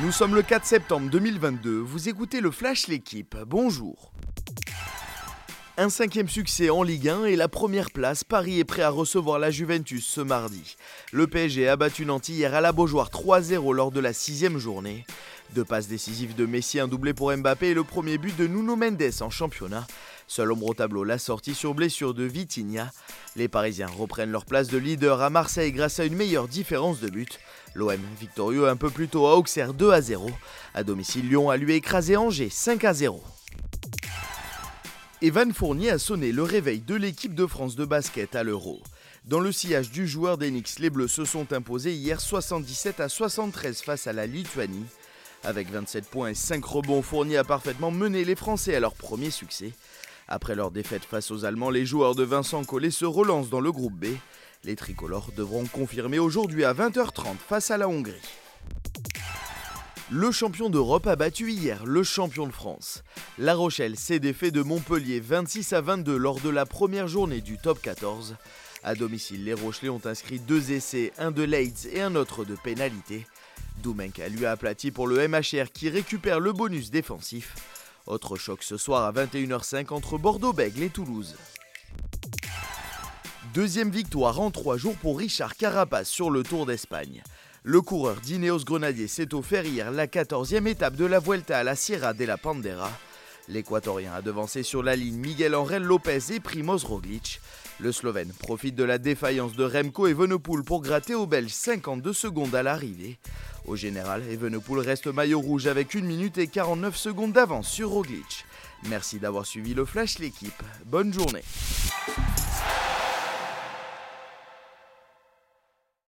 Nous sommes le 4 septembre 2022, vous écoutez le Flash L'équipe, bonjour. Un cinquième succès en Ligue 1 et la première place, Paris est prêt à recevoir la Juventus ce mardi. Le PSG a battu Nantes hier à la Beaujoire 3-0 lors de la sixième journée. Deux passes décisives de Messi, un doublé pour Mbappé et le premier but de Nuno Mendes en championnat. Seul ombre au tableau, la sortie sur blessure de Vitinha. Les Parisiens reprennent leur place de leader à Marseille grâce à une meilleure différence de but. L'OM victorieux un peu plus tôt à Auxerre 2 à 0. À domicile, Lyon a lui écrasé Angers 5 à 0. Evan Fournier a sonné le réveil de l'équipe de France de basket à l'Euro. Dans le sillage du joueur d'Enix, les Bleus se sont imposés hier 77 à 73 face à la Lituanie. Avec 27 points et 5 rebonds, Fournier a parfaitement mené les Français à leur premier succès. Après leur défaite face aux Allemands, les joueurs de Vincent Collet se relancent dans le groupe B. Les tricolores devront confirmer aujourd'hui à 20h30 face à la Hongrie. Le champion d'Europe a battu hier le champion de France. La Rochelle s'est défait de Montpellier 26 à 22 lors de la première journée du top 14. À domicile, les Rochelais ont inscrit deux essais, un de Leeds et un autre de pénalité. Doumenka lui a aplati pour le MHR qui récupère le bonus défensif. Autre choc ce soir à 21h05 entre Bordeaux-Bègles et Toulouse. Deuxième victoire en trois jours pour Richard Carapace sur le Tour d'Espagne. Le coureur d'Ineos Grenadier s'est offert hier la 14e étape de la Vuelta à la Sierra de la Pandera. L'Équatorien a devancé sur la ligne Miguel Angel Lopez et Primoz Roglic. Le Slovène profite de la défaillance de Remco Evenepoel pour gratter aux Belges 52 secondes à l'arrivée. Au général, Evenepoel reste maillot rouge avec 1 minute et 49 secondes d'avance sur Roglic. Merci d'avoir suivi le Flash l'équipe. Bonne journée.